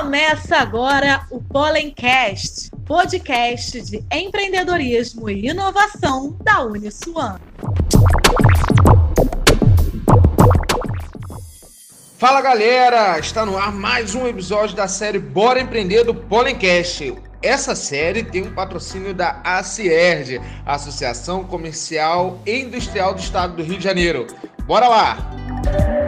Começa agora o Pollencast, podcast de empreendedorismo e inovação da Uniswan. Fala galera, está no ar mais um episódio da série Bora Empreender do Pollencast. Essa série tem um patrocínio da ACIERD, Associação Comercial e Industrial do Estado do Rio de Janeiro. Bora lá!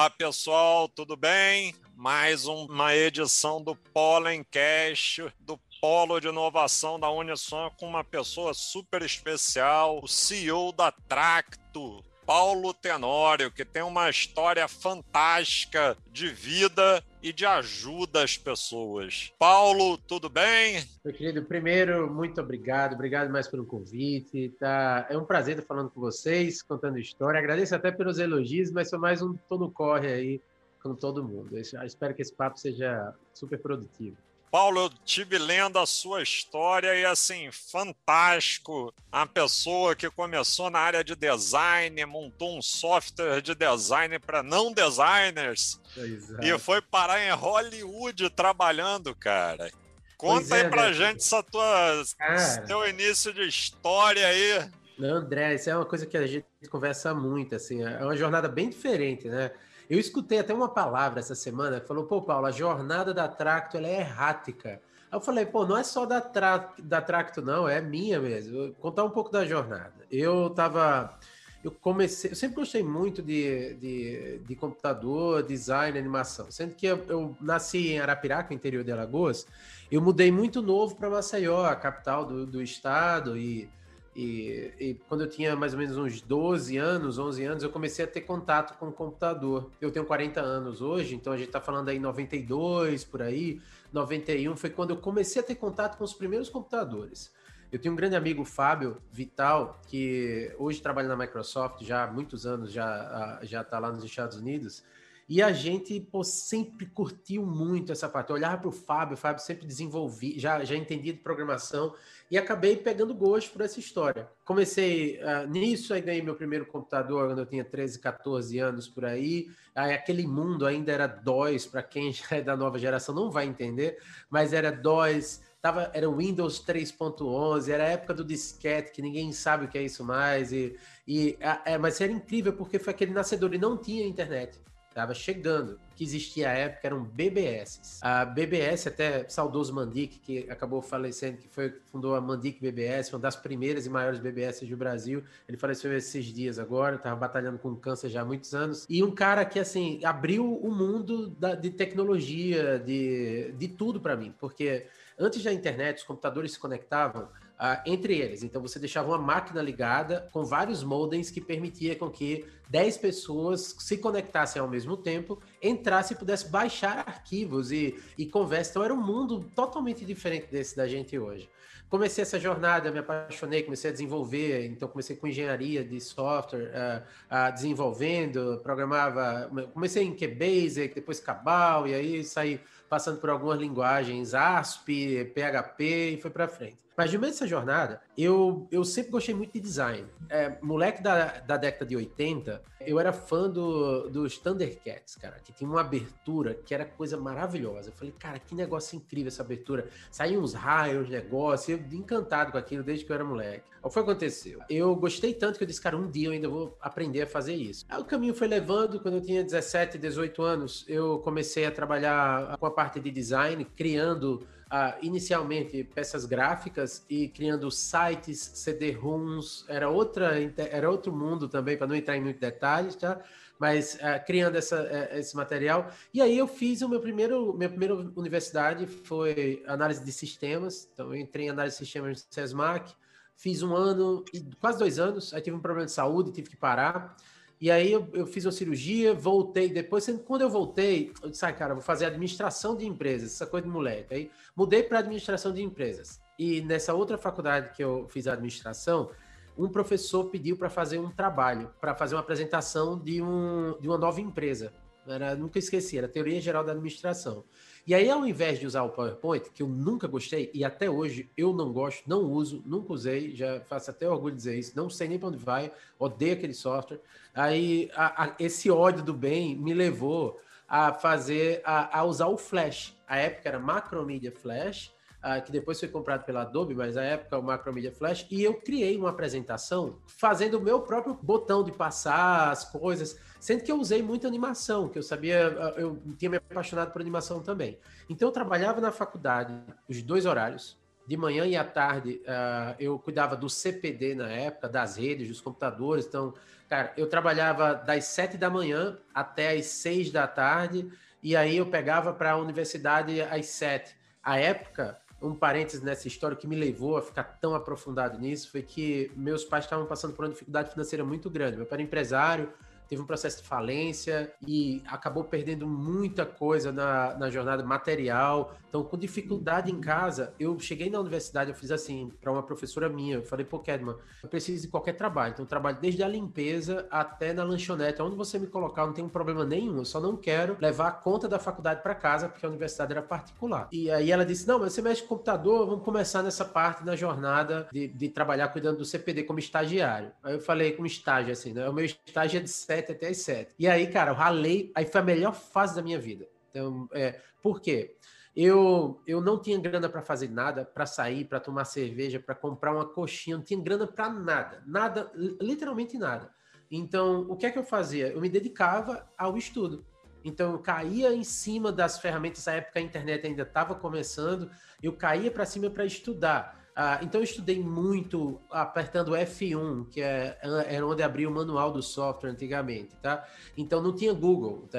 Olá pessoal, tudo bem? Mais uma edição do Pollencast, do Polo de Inovação da Unisom, com uma pessoa super especial, o CEO da Tracto, Paulo Tenório, que tem uma história fantástica de vida e de ajuda às pessoas. Paulo, tudo bem? Meu querido, primeiro, muito obrigado, obrigado mais pelo convite. Tá? É um prazer estar falando com vocês, contando história. Agradeço até pelos elogios, mas foi mais um tô no corre aí com todo mundo. Eu espero que esse papo seja super produtivo. Paulo, eu tive lendo a sua história e assim, fantástico. A pessoa que começou na área de design, montou um software de design para não designers Exato. e foi parar em Hollywood trabalhando, cara. Conta pois aí é, pra né? gente essa tua, cara, teu início de história aí. Não, André, isso é uma coisa que a gente conversa muito, assim, é uma jornada bem diferente, né? Eu escutei até uma palavra essa semana que falou, pô, Paulo, a jornada da Tracto ela é errática. Aí eu falei, pô, não é só da, tra da Tracto, não, é minha mesmo. Vou contar um pouco da jornada. Eu tava. Eu comecei. Eu sempre gostei muito de, de, de computador, design, animação. Sendo que eu, eu, nasci em Arapiraca, interior de Alagoas, eu mudei muito novo para Maceió, a capital do, do estado, e e, e, quando eu tinha mais ou menos uns 12 anos, 11 anos, eu comecei a ter contato com o computador. Eu tenho 40 anos hoje, então a gente está falando aí 92, por aí, 91, foi quando eu comecei a ter contato com os primeiros computadores. Eu tenho um grande amigo, Fábio Vital, que hoje trabalha na Microsoft, já há muitos anos, já já está lá nos Estados Unidos. E a gente pô, sempre curtiu muito essa parte. Eu olhava para o Fábio, o Fábio sempre desenvolvia, já, já entendia de programação e acabei pegando gosto por essa história. Comecei uh, nisso, aí ganhei meu primeiro computador quando eu tinha 13, 14 anos por aí. Aí aquele mundo ainda era DOS, para quem já é da nova geração não vai entender, mas era DOS, tava, era Windows 3.11, era a época do disquete, que ninguém sabe o que é isso mais. E, e é, mas era incrível porque foi aquele nascedor e não tinha internet estava chegando. Que existia à época eram BBS. A BBS, até saudoso Mandic, que acabou falecendo, que foi fundou a Mandic BBS, uma das primeiras e maiores BBS do Brasil. Ele faleceu esses dias agora, estava batalhando com câncer já há muitos anos. E um cara que, assim, abriu o mundo da, de tecnologia, de, de tudo para mim, porque antes da internet, os computadores se conectavam Uh, entre eles. Então você deixava uma máquina ligada com vários modems que permitia com que 10 pessoas se conectassem ao mesmo tempo, entrassem e pudessem baixar arquivos e, e conversa. Então era um mundo totalmente diferente desse da gente hoje. Comecei essa jornada, me apaixonei, comecei a desenvolver, então comecei com engenharia de software, uh, uh, desenvolvendo, programava, comecei em QBasic, depois Cabal, e aí saí passando por algumas linguagens ASP, PHP e foi para frente. Mas no meio dessa jornada, eu, eu sempre gostei muito de design. É, moleque da, da década de 80, eu era fã do, dos Thundercats, cara, que tinha uma abertura que era coisa maravilhosa. Eu falei, cara, que negócio incrível essa abertura. Saíam uns raios, negócio, eu encantado com aquilo desde que eu era moleque. O que aconteceu? Eu gostei tanto que eu disse, cara, um dia eu ainda vou aprender a fazer isso. Aí o caminho foi levando, quando eu tinha 17, 18 anos, eu comecei a trabalhar com a parte de design, criando uh, inicialmente peças gráficas e criando sites, CD-ROMs, era outra era outro mundo também, para não entrar em muitos detalhes, tá? Mas uh, criando essa, uh, esse material. E aí eu fiz o meu primeiro, minha primeira universidade foi análise de sistemas. Então eu entrei em análise de sistemas no SESMAC, fiz um ano, quase dois anos, aí tive um problema de saúde, tive que parar. E aí eu, eu, fiz uma cirurgia, voltei depois. Quando eu voltei, eu disse, ah, cara, vou fazer administração de empresas, essa coisa de moleque. Aí mudei para administração de empresas. E nessa outra faculdade que eu fiz a administração, um professor pediu para fazer um trabalho, para fazer uma apresentação de, um, de uma nova empresa. Era, nunca esqueci, era teoria geral da administração. E aí, ao invés de usar o PowerPoint, que eu nunca gostei, e até hoje eu não gosto, não uso, nunca usei, já faço até orgulho de dizer isso, não sei nem para onde vai, odeio aquele software. Aí, a, a, esse ódio do bem me levou a fazer, a, a usar o Flash. A época era Macromedia Flash, uh, que depois foi comprado pela Adobe, mas na época o Macromedia Flash, e eu criei uma apresentação fazendo o meu próprio botão de passar as coisas, sendo que eu usei muita animação, que eu sabia, eu tinha me apaixonado por animação também. Então eu trabalhava na faculdade os dois horários, de manhã e à tarde uh, eu cuidava do CPD na época, das redes, dos computadores. Então, cara, eu trabalhava das sete da manhã até as seis da tarde, e aí eu pegava para a universidade às sete. A época, um parênteses nessa história que me levou a ficar tão aprofundado nisso foi que meus pais estavam passando por uma dificuldade financeira muito grande. Meu pai era empresário, teve um processo de falência e acabou perdendo muita coisa na, na jornada material. Então, com dificuldade em casa, eu cheguei na universidade, eu fiz assim, para uma professora minha, eu falei, pô, Kedman, eu preciso de qualquer trabalho. Então, eu trabalho desde a limpeza até na lanchonete. Onde você me colocar, não tem um problema nenhum, eu só não quero levar a conta da faculdade para casa, porque a universidade era particular. E aí ela disse, não, mas você mexe com computador, vamos começar nessa parte da jornada de, de trabalhar cuidando do CPD como estagiário. Aí eu falei, como estágio, assim, né? O meu estágio é de 7 até as 7. E aí, cara, eu ralei, aí foi a melhor fase da minha vida. Então, é, por quê? Eu, eu não tinha grana para fazer nada, para sair, para tomar cerveja, para comprar uma coxinha, não tinha grana para nada, nada, literalmente nada. Então, o que é que eu fazia? Eu me dedicava ao estudo. Então, eu caía em cima das ferramentas, na época a internet ainda estava começando, eu caía para cima para estudar. Ah, então eu estudei muito apertando F1, que é, era onde abria o manual do software antigamente, tá? Então não tinha Google, tá?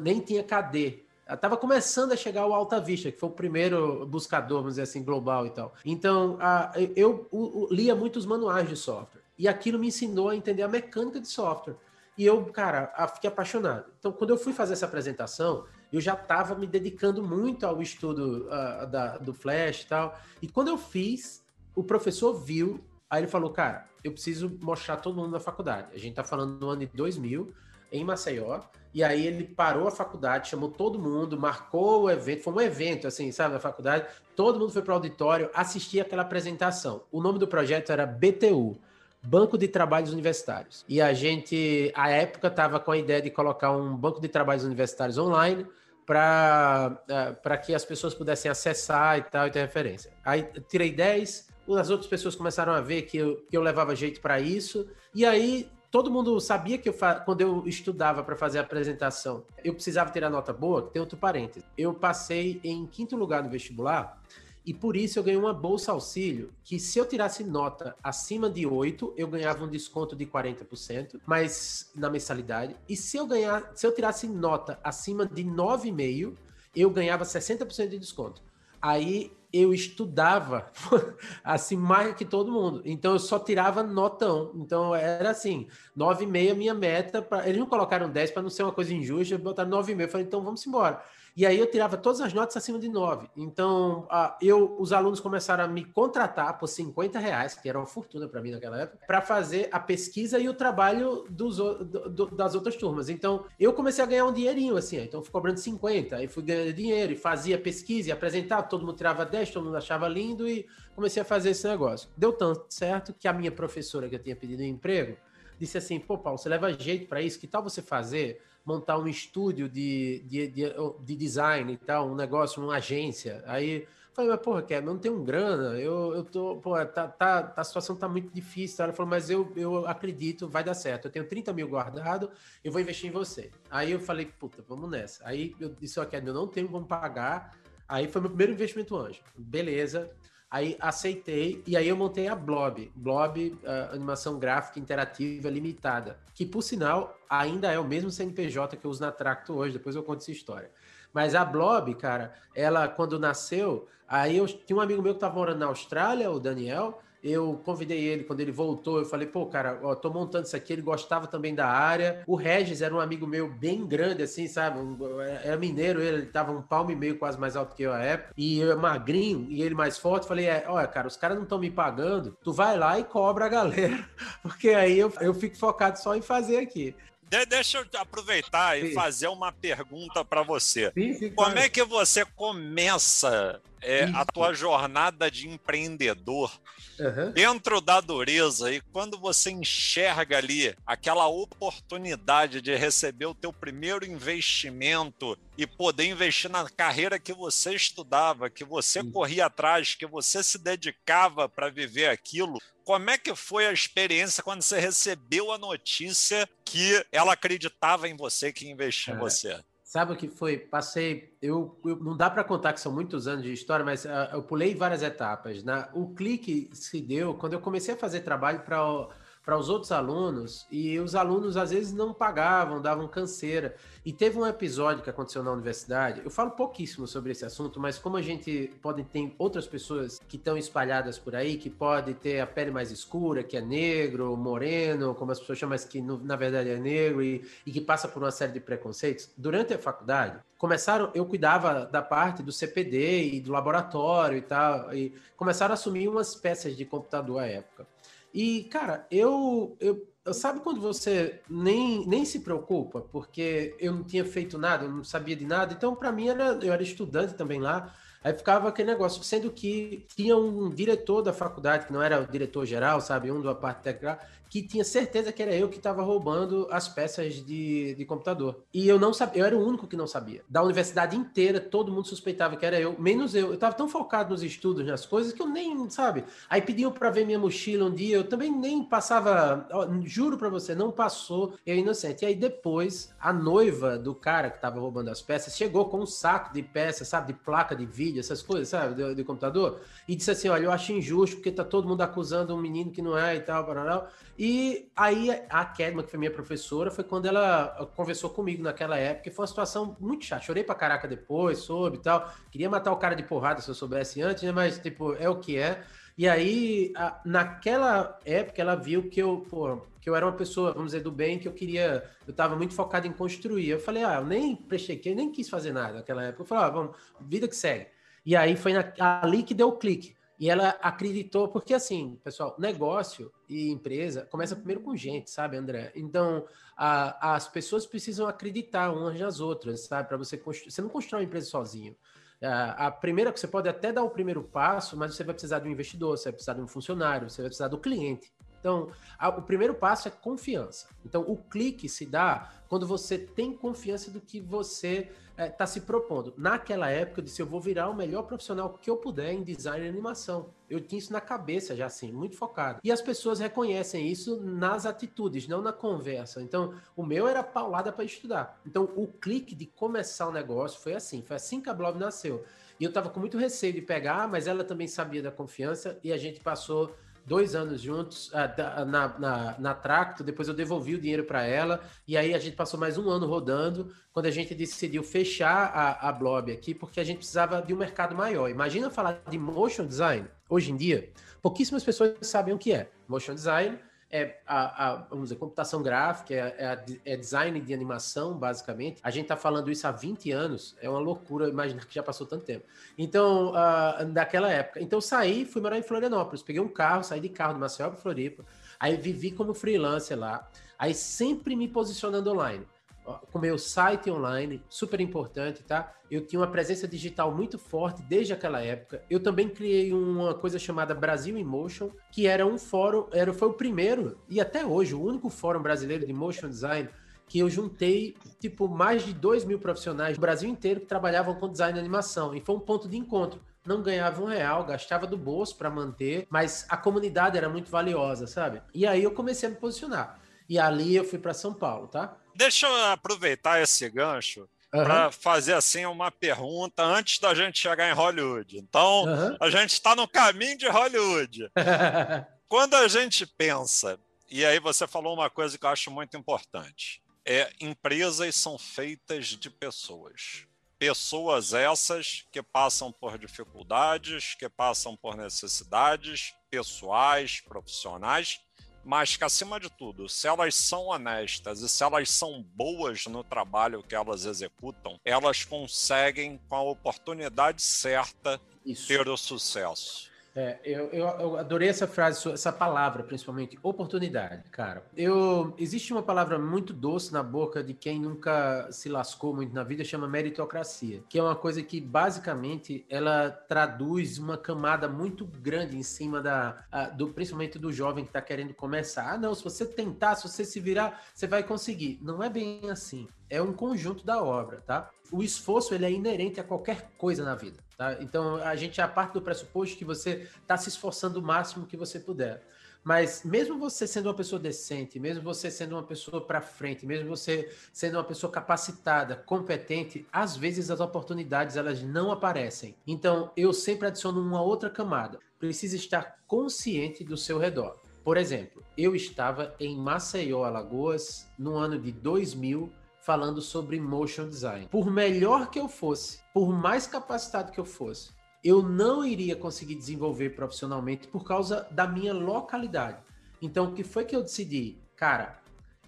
nem tinha KD. Estava começando a chegar o Alta Vista, que foi o primeiro buscador, vamos dizer assim, global e tal. Então, ah, eu, eu lia muitos manuais de software. E aquilo me ensinou a entender a mecânica de software. E eu, cara, fiquei apaixonado. Então, quando eu fui fazer essa apresentação, eu já estava me dedicando muito ao estudo uh, da, do Flash e tal. E quando eu fiz, o professor viu, aí ele falou, cara, eu preciso mostrar todo mundo na faculdade. A gente tá falando no ano de 2000, em Maceió, e aí ele parou a faculdade, chamou todo mundo, marcou o evento, foi um evento, assim, sabe, na faculdade, todo mundo foi para o auditório assistir aquela apresentação. O nome do projeto era BTU, Banco de Trabalhos Universitários. E a gente, à época, estava com a ideia de colocar um banco de trabalhos universitários online, para que as pessoas pudessem acessar e tal, e ter referência. Aí tirei 10, as outras pessoas começaram a ver que eu, que eu levava jeito para isso, e aí todo mundo sabia que eu quando eu estudava para fazer a apresentação, eu precisava ter a nota boa, tem outro parênteses. Eu passei em quinto lugar no vestibular, e por isso eu ganhei uma bolsa auxílio, que se eu tirasse nota acima de 8, eu ganhava um desconto de 40%, mas na mensalidade. E se eu ganhar, se eu tirasse nota acima de 9,5, eu ganhava 60% de desconto. Aí eu estudava assim mais que todo mundo. Então eu só tirava notão. Então era assim, 9,5 minha meta. Pra... Eles não colocaram 10 para não ser uma coisa injusta, botaram 9,5. Eu falei, então vamos embora. E aí eu tirava todas as notas acima de 9. Então, eu, os alunos começaram a me contratar por 50 reais, que era uma fortuna para mim naquela época, para fazer a pesquisa e o trabalho dos, do, das outras turmas. Então, eu comecei a ganhar um dinheirinho, assim. Então, fui cobrando 50, aí fui ganhando dinheiro e fazia pesquisa e apresentava, todo mundo tirava 10, todo mundo achava lindo e comecei a fazer esse negócio. Deu tanto certo que a minha professora que eu tinha pedido um emprego disse assim: pô, Paulo, você leva jeito para isso, que tal você fazer? Montar um estúdio de, de, de, de, design e tal, um negócio, uma agência. Aí falei, mas porra, quer, não tem um grana, eu, eu tô, pô, tá, tá, a situação tá muito difícil. Ela falou, mas eu, eu acredito, vai dar certo. Eu tenho 30 mil guardado, eu vou investir em você. Aí eu falei, puta, vamos nessa. Aí eu disse, ok, eu não tenho como pagar. Aí foi meu primeiro investimento anjo. Beleza. Aí aceitei e aí eu montei a Blob, Blob uh, Animação Gráfica Interativa Limitada, que por sinal ainda é o mesmo CNPJ que eu uso na Tracto hoje, depois eu conto essa história. Mas a Blob, cara, ela quando nasceu, aí eu tinha um amigo meu que estava morando na Austrália, o Daniel, eu convidei ele quando ele voltou. Eu falei, pô, cara, ó, tô montando isso aqui. Ele gostava também da área. O Regis era um amigo meu bem grande, assim, sabe? era mineiro, ele, ele tava um palmo e meio quase mais alto que eu à época. E eu magrinho e ele mais forte. Falei, é, olha, cara, os caras não estão me pagando. Tu vai lá e cobra a galera. Porque aí eu, eu fico focado só em fazer aqui. De deixa eu aproveitar e fazer uma pergunta para você. Sim, sim, Como é que você começa é, a tua jornada de empreendedor uhum. dentro da dureza e quando você enxerga ali aquela oportunidade de receber o teu primeiro investimento e poder investir na carreira que você estudava, que você uhum. corria atrás, que você se dedicava para viver aquilo, como é que foi a experiência quando você recebeu a notícia que ela acreditava em você, que investia em você? Sabe o que foi? Passei. Eu, eu não dá para contar que são muitos anos de história, mas uh, eu pulei várias etapas. Na, né? o clique se deu quando eu comecei a fazer trabalho para para os outros alunos e os alunos às vezes não pagavam, davam canseira. E teve um episódio que aconteceu na universidade. Eu falo pouquíssimo sobre esse assunto, mas como a gente pode ter outras pessoas que estão espalhadas por aí, que pode ter a pele mais escura, que é negro, moreno, como as pessoas chamam, mas que na verdade é negro e, e que passa por uma série de preconceitos. Durante a faculdade, começaram, eu cuidava da parte do CPD e do laboratório e tal, e começaram a assumir umas peças de computador à época. E, cara, eu, eu, eu, sabe quando você nem, nem se preocupa, porque eu não tinha feito nada, eu não sabia de nada, então para mim era, eu era estudante também lá, Aí ficava aquele negócio, sendo que tinha um diretor da faculdade, que não era o diretor geral, sabe, um da parte técnica, que tinha certeza que era eu que estava roubando as peças de, de computador. E eu não sabia, eu era o único que não sabia. Da universidade inteira, todo mundo suspeitava que era eu, menos eu. Eu estava tão focado nos estudos, nas coisas, que eu nem, sabe? Aí pediam para ver minha mochila um dia, eu também nem passava, juro para você, não passou, eu inocente. E aí depois, a noiva do cara que estava roubando as peças chegou com um saco de peças, sabe, de placa de vídeo, essas coisas, sabe, de, de computador, e disse assim: olha, eu acho injusto porque tá todo mundo acusando um menino que não é e tal, tal. E aí a Kedma, que foi minha professora, foi quando ela conversou comigo naquela época, e foi uma situação muito chata. Chorei pra caraca depois, soube e tal. Queria matar o cara de porrada se eu soubesse antes, né? Mas, tipo, é o que é. E aí, a, naquela época, ela viu que eu, pô, que eu era uma pessoa, vamos dizer, do bem, que eu queria, eu estava muito focado em construir. Eu falei, ah, eu nem prestei, eu nem quis fazer nada naquela época. Eu falei, ah, vamos, vida que segue. E aí foi na, ali que deu o clique. E ela acreditou, porque assim, pessoal, negócio e empresa começa primeiro com gente, sabe, André? Então, a, as pessoas precisam acreditar umas nas outras, sabe? Para você. Você não constrói uma empresa sozinho. A, a primeira, você pode até dar o primeiro passo, mas você vai precisar de um investidor, você vai precisar de um funcionário, você vai precisar do cliente. Então, a, o primeiro passo é confiança. Então, o clique se dá quando você tem confiança do que você está é, tá se propondo. Naquela época, eu disse: eu vou virar o melhor profissional que eu puder em design e animação. Eu tinha isso na cabeça já assim, muito focado. E as pessoas reconhecem isso nas atitudes, não na conversa. Então, o meu era paulada para estudar. Então, o clique de começar o negócio foi assim: foi assim que a Blob nasceu. E eu estava com muito receio de pegar, mas ela também sabia da confiança e a gente passou dois anos juntos uh, na, na, na Tracto, depois eu devolvi o dinheiro para ela, e aí a gente passou mais um ano rodando, quando a gente decidiu fechar a, a Blob aqui, porque a gente precisava de um mercado maior. Imagina falar de motion design, hoje em dia, pouquíssimas pessoas sabem o que é. Motion design é a, a, vamos dizer, computação gráfica, é, é, é, design de animação, basicamente. A gente está falando isso há 20 anos, é uma loucura imaginar que já passou tanto tempo. Então, uh, daquela época. Então, saí, fui morar em Florianópolis, peguei um carro, saí de carro de Maceió para Floripa, aí vivi como freelancer lá, aí sempre me posicionando online com meu site online, super importante, tá? Eu tinha uma presença digital muito forte desde aquela época. Eu também criei uma coisa chamada Brasil in Motion, que era um fórum, era, foi o primeiro e até hoje o único fórum brasileiro de motion design que eu juntei, tipo, mais de 2 mil profissionais do Brasil inteiro que trabalhavam com design e animação. E foi um ponto de encontro. Não ganhava um real, gastava do bolso para manter, mas a comunidade era muito valiosa, sabe? E aí eu comecei a me posicionar. E ali eu fui para São Paulo, tá? Deixa eu aproveitar esse gancho uhum. para fazer assim uma pergunta antes da gente chegar em Hollywood. Então, uhum. a gente está no caminho de Hollywood. Quando a gente pensa, e aí você falou uma coisa que eu acho muito importante, é empresas são feitas de pessoas. Pessoas essas que passam por dificuldades, que passam por necessidades pessoais, profissionais, mas que, acima de tudo, se elas são honestas e se elas são boas no trabalho que elas executam, elas conseguem, com a oportunidade certa, Isso. ter o sucesso. É, eu, eu, eu, adorei essa frase, essa palavra, principalmente, oportunidade, cara. Eu existe uma palavra muito doce na boca de quem nunca se lascou muito na vida, chama meritocracia, que é uma coisa que basicamente ela traduz uma camada muito grande em cima da, a, do, principalmente do jovem que está querendo começar. Ah, não, se você tentar, se você se virar, você vai conseguir. Não é bem assim. É um conjunto da obra, tá? O esforço ele é inerente a qualquer coisa na vida. Tá? Então, a gente a parte do pressuposto que você está se esforçando o máximo que você puder. Mas mesmo você sendo uma pessoa decente, mesmo você sendo uma pessoa para frente, mesmo você sendo uma pessoa capacitada, competente, às vezes as oportunidades elas não aparecem. Então, eu sempre adiciono uma outra camada. Precisa estar consciente do seu redor. Por exemplo, eu estava em Maceió, Alagoas, no ano de 2000, falando sobre motion design. Por melhor que eu fosse, por mais capacitado que eu fosse, eu não iria conseguir desenvolver profissionalmente por causa da minha localidade. Então, o que foi que eu decidi? Cara,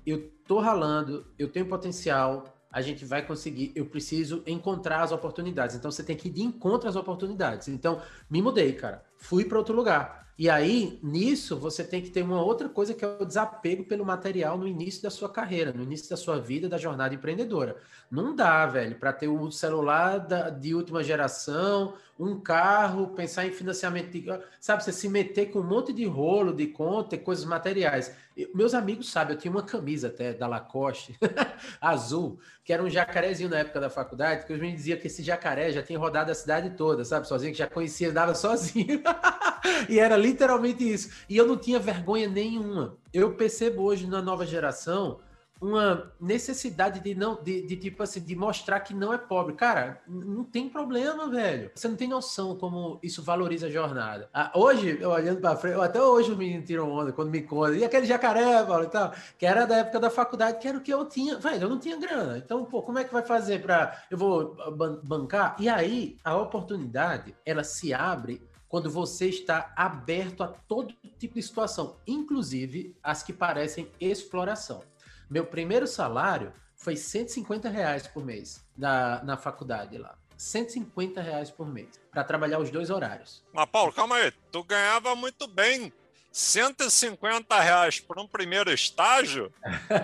eu tô ralando, eu tenho potencial, a gente vai conseguir, eu preciso encontrar as oportunidades. Então, você tem que ir de encontro às oportunidades. Então, me mudei, cara. Fui para outro lugar e aí, nisso, você tem que ter uma outra coisa que é o desapego pelo material no início da sua carreira, no início da sua vida, da jornada empreendedora. Não dá, velho, para ter um celular da, de última geração, um carro, pensar em financiamento de. Sabe, você se meter com um monte de rolo de conta, coisas materiais. Eu, meus amigos sabem, eu tinha uma camisa até da Lacoste, azul, que era um jacarezinho na época da faculdade, que eu me dizia que esse jacaré já tinha rodado a cidade toda, sabe, sozinho, que já conhecia, andava sozinho. e era literalmente isso. E eu não tinha vergonha nenhuma. Eu percebo hoje na nova geração uma necessidade de não de, de, tipo assim de mostrar que não é pobre. Cara não tem problema velho. Você não tem noção como isso valoriza a jornada. Ah, hoje eu olhando para frente até hoje o menino tirou onda quando me conta e aquele jacaré Paulo, e tal? Que era da época da faculdade que era o que eu tinha. Velho eu não tinha grana. Então pô como é que vai fazer para eu vou bancar? E aí a oportunidade ela se abre quando você está aberto a todo tipo de situação, inclusive as que parecem exploração. Meu primeiro salário foi 150 reais por mês na, na faculdade lá. 150 reais por mês para trabalhar os dois horários. Mas, Paulo, calma aí. Tu ganhava muito bem 150 reais por um primeiro estágio?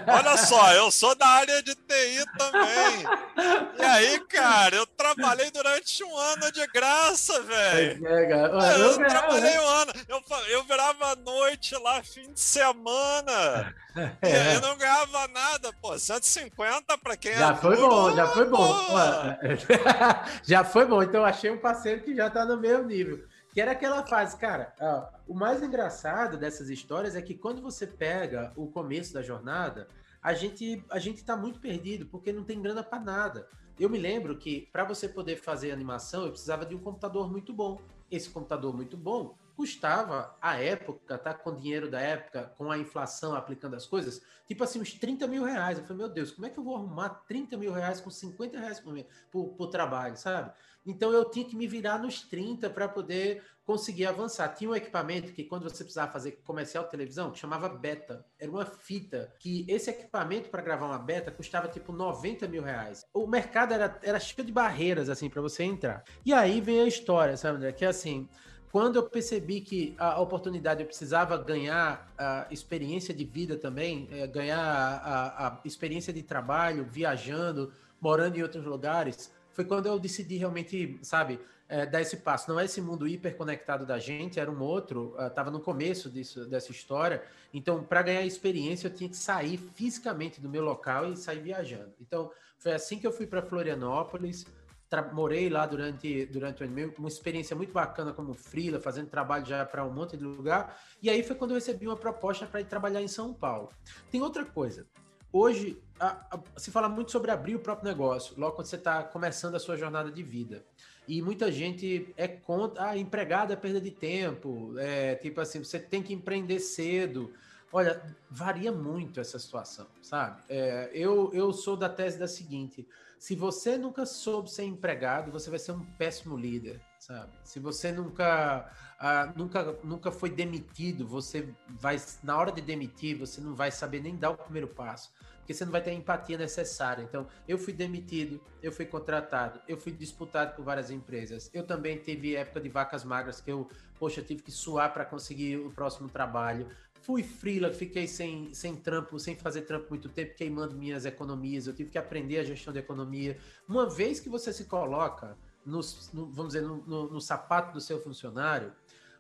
Olha só, eu sou da área de TI também. E aí, cara, eu trabalhei durante um ano de graça, velho. É, eu, trabalhei né? um ano. Eu, eu virava noite lá, fim de semana. É. Eu não ganhava nada, pô. 150 para quem já é foi duro, bom, já foi bom. já foi bom. Então, achei um parceiro que já tá no meu nível. Que era aquela fase, cara. O mais engraçado dessas histórias é que quando você pega o começo da jornada, a gente a gente tá muito perdido porque não tem grana para nada. Eu me lembro que para você poder fazer animação, eu precisava de um computador muito bom. Esse computador muito bom custava, à época, tá? Com dinheiro da época, com a inflação aplicando as coisas, tipo assim, uns 30 mil reais. Eu falei, meu Deus, como é que eu vou arrumar 30 mil reais com 50 reais por, por, por trabalho, sabe? Então eu tinha que me virar nos 30 para poder conseguir avançar. Tinha um equipamento que, quando você precisava fazer comercial de televisão, que chamava beta. Era uma fita que esse equipamento para gravar uma beta custava tipo 90 mil reais. O mercado era, era cheio de barreiras assim para você entrar. E aí vem a história, sabe, André? Que é assim. Quando eu percebi que a oportunidade eu precisava ganhar a experiência de vida também, é, ganhar a, a experiência de trabalho, viajando, morando em outros lugares, foi quando eu decidi realmente, sabe, é, dar esse passo. Não é esse mundo hiperconectado da gente, era um outro, estava uh, no começo disso, dessa história. Então, para ganhar experiência, eu tinha que sair fisicamente do meu local e sair viajando. Então, foi assim que eu fui para Florianópolis. Morei lá durante, durante uma experiência muito bacana como freela, fazendo trabalho já para um monte de lugar. E aí foi quando eu recebi uma proposta para ir trabalhar em São Paulo. Tem outra coisa. Hoje, a, a, se fala muito sobre abrir o próprio negócio, logo quando você está começando a sua jornada de vida. E muita gente é contra, ah, empregado é perda de tempo, é, tipo assim, você tem que empreender cedo. Olha, varia muito essa situação, sabe? É, eu, eu sou da tese da seguinte: se você nunca soube ser empregado, você vai ser um péssimo líder. Sabe? Se você nunca, uh, nunca, nunca foi demitido, você vai, na hora de demitir, você não vai saber nem dar o primeiro passo, porque você não vai ter a empatia necessária. Então, eu fui demitido, eu fui contratado, eu fui disputado por várias empresas. Eu também tive época de vacas magras que eu, poxa, tive que suar para conseguir o próximo trabalho. Fui freela, fiquei sem, sem trampo, sem fazer trampo muito tempo, queimando minhas economias. Eu tive que aprender a gestão de economia. Uma vez que você se coloca no, vamos dizer, no, no, no sapato do seu funcionário,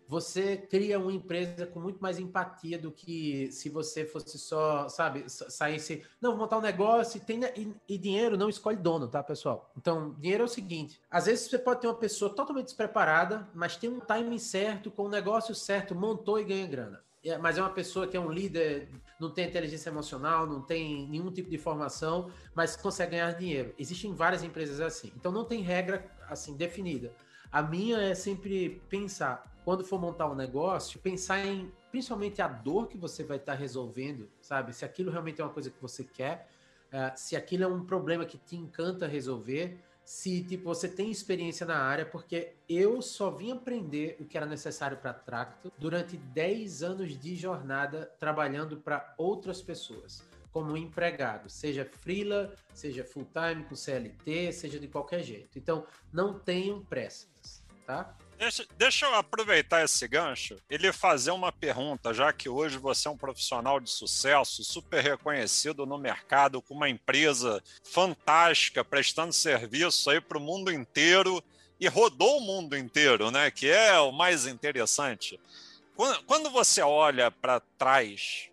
você cria uma empresa com muito mais empatia do que se você fosse só, sabe, saísse, não, vou montar um negócio e, tem, e, e, dinheiro não escolhe dono, tá, pessoal? Então, dinheiro é o seguinte, às vezes você pode ter uma pessoa totalmente despreparada, mas tem um timing certo, com o um negócio certo, montou e ganha grana. É, mas é uma pessoa que é um líder, não tem inteligência emocional, não tem nenhum tipo de formação, mas consegue ganhar dinheiro. Existem várias empresas assim. Então não tem regra assim definida. A minha é sempre pensar, quando for montar um negócio, pensar em principalmente a dor que você vai estar resolvendo, sabe? Se aquilo realmente é uma coisa que você quer, uh, se aquilo é um problema que te encanta resolver, se tipo você tem experiência na área, porque eu só vim aprender o que era necessário para Tracto durante 10 anos de jornada trabalhando para outras pessoas, como empregado, seja freela, seja full time com CLT, seja de qualquer jeito. Então, não tenham pressas, tá? Deixa, deixa eu aproveitar esse gancho e lhe fazer uma pergunta, já que hoje você é um profissional de sucesso, super reconhecido no mercado, com uma empresa fantástica, prestando serviço aí para o mundo inteiro e rodou o mundo inteiro, né? Que é o mais interessante. Quando, quando você olha para trás,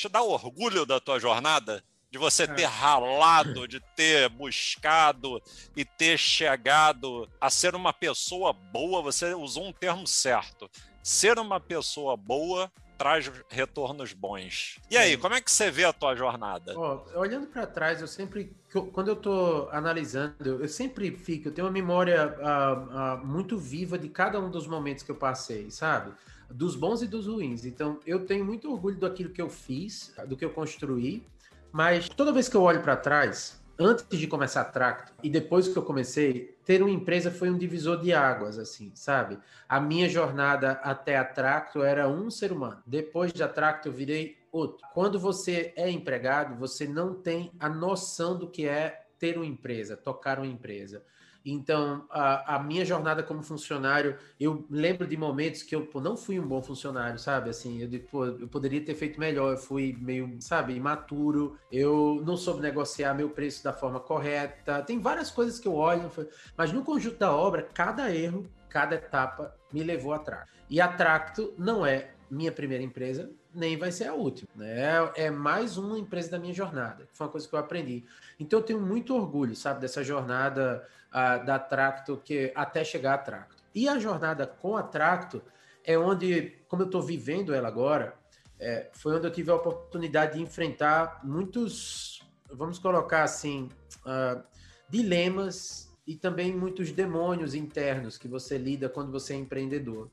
te dá orgulho da tua jornada? de você ter é. ralado, de ter buscado e ter chegado a ser uma pessoa boa, você usou um termo certo. Ser uma pessoa boa traz retornos bons. E aí, como é que você vê a tua jornada? Oh, olhando para trás, eu sempre, quando eu estou analisando, eu sempre fico, eu tenho uma memória uh, uh, muito viva de cada um dos momentos que eu passei, sabe? Dos bons e dos ruins. Então, eu tenho muito orgulho daquilo que eu fiz, do que eu construí, mas toda vez que eu olho para trás, antes de começar a Tracto e depois que eu comecei, ter uma empresa foi um divisor de águas, assim, sabe? A minha jornada até a Tracto era um ser humano. Depois de a Tracto eu virei outro. Quando você é empregado, você não tem a noção do que é ter uma empresa, tocar uma empresa. Então, a, a, minha jornada como funcionário, eu lembro de momentos que eu pô, não fui um bom funcionário, sabe? Assim, eu, pô, eu poderia ter feito melhor, eu fui meio, sabe, imaturo, eu não soube negociar meu preço da forma correta. Tem várias coisas que eu olho, mas no conjunto da obra, cada erro, cada etapa me levou a Tracto. E a Tracto não é minha primeira empresa, nem vai ser a última. Né? É, mais uma empresa da minha jornada, foi uma coisa que eu aprendi. Então eu tenho muito orgulho, sabe, dessa jornada uh, da Tracto que até chegar a Tracto. E a jornada com a Tracto é onde, como eu estou vivendo ela agora, é, foi onde eu tive a oportunidade de enfrentar muitos, vamos colocar assim, uh, dilemas e também muitos demônios internos que você lida quando você é empreendedor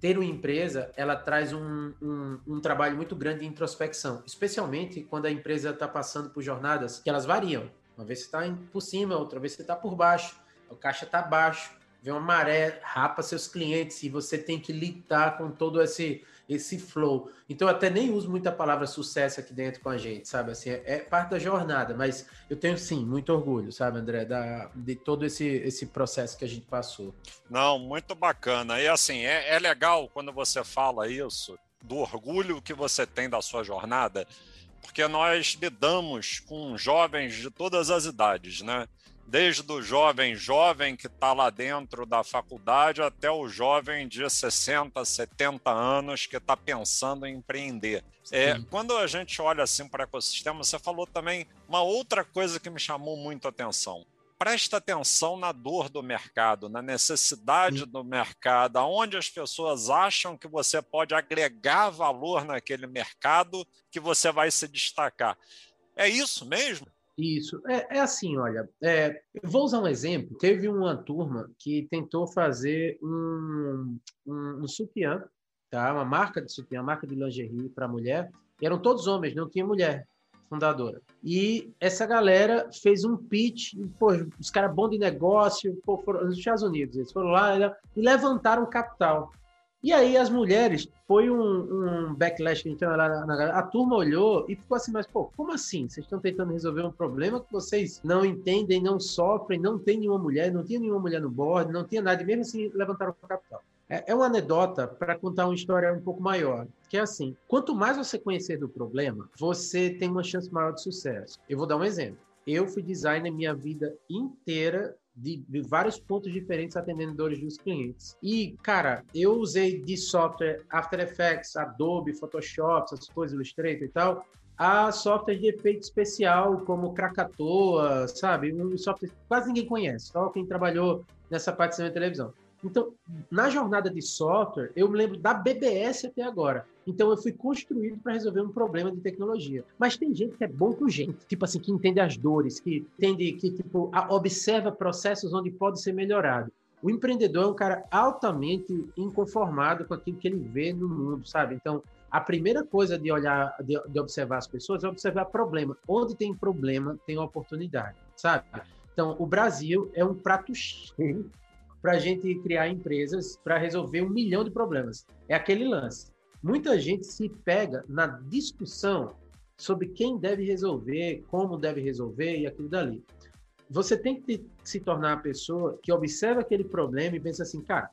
ter uma empresa, ela traz um, um, um, trabalho muito grande de introspecção, especialmente quando a empresa está passando por jornadas que elas variam. Uma vez você está por cima, outra vez você está por baixo, o caixa está baixo, vem uma maré, rapa seus clientes e você tem que lidar com todo esse esse flow. Então eu até nem uso muita palavra sucesso aqui dentro com a gente, sabe? Assim, é, é parte da jornada, mas eu tenho sim muito orgulho, sabe, André, da, de todo esse, esse processo que a gente passou. Não, muito bacana. E assim, é, é legal quando você fala isso, do orgulho que você tem da sua jornada, porque nós lidamos com jovens de todas as idades, né? desde o jovem jovem que está lá dentro da faculdade até o jovem de 60, 70 anos que está pensando em empreender. É, quando a gente olha assim para o ecossistema, você falou também uma outra coisa que me chamou muito a atenção. Presta atenção na dor do mercado, na necessidade do mercado, aonde as pessoas acham que você pode agregar valor naquele mercado que você vai se destacar. É isso mesmo? Isso. É, é assim, olha, é, vou usar um exemplo. Teve uma turma que tentou fazer um, um, um sutiã, tá? uma marca de sutiã, uma marca de lingerie para mulher, e eram todos homens, não tinha mulher. Fundadora. E essa galera fez um pitch, pô, os caras bons de negócio, pô, foram nos Estados Unidos, eles foram lá e levantaram capital. E aí as mulheres, foi um, um backlash que a gente lá na, A turma olhou e ficou assim, mas pô, como assim? Vocês estão tentando resolver um problema que vocês não entendem, não sofrem, não tem nenhuma mulher, não tinha nenhuma mulher no board, não tinha nada, e mesmo assim levantaram o capital. É, é uma anedota para contar uma história um pouco maior, que é assim: quanto mais você conhecer do problema, você tem uma chance maior de sucesso. Eu vou dar um exemplo. Eu fui designer minha vida inteira de, de, vários pontos diferentes atendendo dores dos clientes. E, cara, eu usei de software After Effects, Adobe, Photoshop, essas coisas, Illustrator e tal, a software de efeito especial como Krakatoa, sabe? Um software que quase ninguém conhece, só quem trabalhou nessa parte de televisão. Então, na jornada de software, eu me lembro da BBS até agora. Então, eu fui construído para resolver um problema de tecnologia. Mas tem gente que é bom com gente, tipo assim, que entende as dores, que entende, que tipo, observa processos onde pode ser melhorado. O empreendedor é um cara altamente inconformado com aquilo que ele vê no mundo, sabe? Então, a primeira coisa de olhar, de, de observar as pessoas é observar problema. Onde tem problema, tem oportunidade, sabe? Então, o Brasil é um prato cheio para a gente criar empresas para resolver um milhão de problemas. É aquele lance. Muita gente se pega na discussão sobre quem deve resolver, como deve resolver e aquilo dali. Você tem que se tornar a pessoa que observa aquele problema e pensa assim, cara,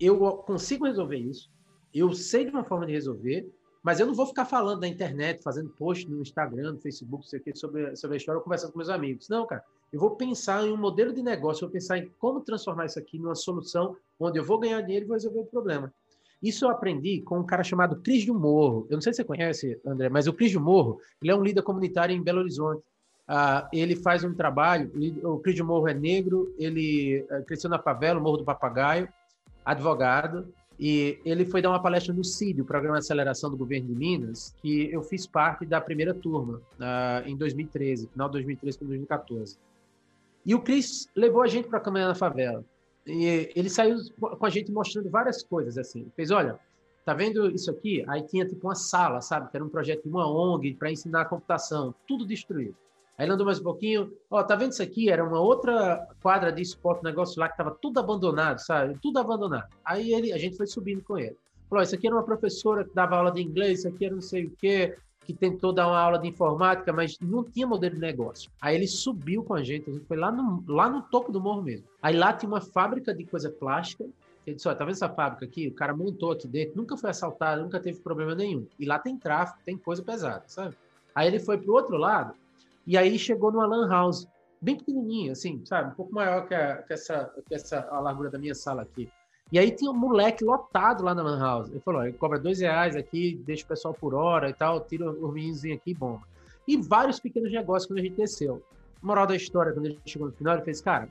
eu consigo resolver isso, eu sei de uma forma de resolver, mas eu não vou ficar falando na internet, fazendo post no Instagram, no Facebook, sei o que, sobre, sobre a história, conversando com meus amigos. Não, cara. Eu vou pensar em um modelo de negócio, eu vou pensar em como transformar isso aqui numa solução onde eu vou ganhar dinheiro e vou resolver o problema. Isso eu aprendi com um cara chamado Cris de Morro. Eu não sei se você conhece, André, mas o Cris de Morro, ele é um líder comunitário em Belo Horizonte. Uh, ele faz um trabalho, o Cris de Morro é negro, ele uh, cresceu na favela, Morro do Papagaio, advogado, e ele foi dar uma palestra no CID, o Programa de Aceleração do Governo de Minas, que eu fiz parte da primeira turma, uh, em 2013, final de 2013 para 2014. E o Cris levou a gente para caminhar na favela. E ele saiu com a gente mostrando várias coisas, assim. Ele fez, olha, tá vendo isso aqui? Aí tinha tipo uma sala, sabe? Que era um projeto de uma ONG para ensinar a computação. Tudo destruído. Aí ele andou mais um pouquinho. Ó, tá vendo isso aqui? Era uma outra quadra de esporte, negócio lá que tava tudo abandonado, sabe? Tudo abandonado. Aí ele, a gente foi subindo com ele. Falou, isso aqui era uma professora que dava aula de inglês, isso aqui era não sei o quê que tentou dar uma aula de informática, mas não tinha modelo de negócio. Aí ele subiu com a gente, a gente foi lá no, lá no topo do morro mesmo. Aí lá tinha uma fábrica de coisa plástica. Ele disse: Olha, tá vendo essa fábrica aqui? O cara montou aqui dentro, nunca foi assaltado, nunca teve problema nenhum. E lá tem tráfico, tem coisa pesada, sabe? Aí ele foi pro outro lado e aí chegou numa lan house, bem pequenininha, assim, sabe? Um pouco maior que, a, que essa, que essa a largura da minha sala aqui. E aí tinha um moleque lotado lá na Lan House. Ele falou: ele cobra dois reais aqui, deixa o pessoal por hora e tal, tira os meninos aqui, bom. E vários pequenos negócios quando a gente desceu. Moral da história, quando ele chegou no final, ele fez: cara,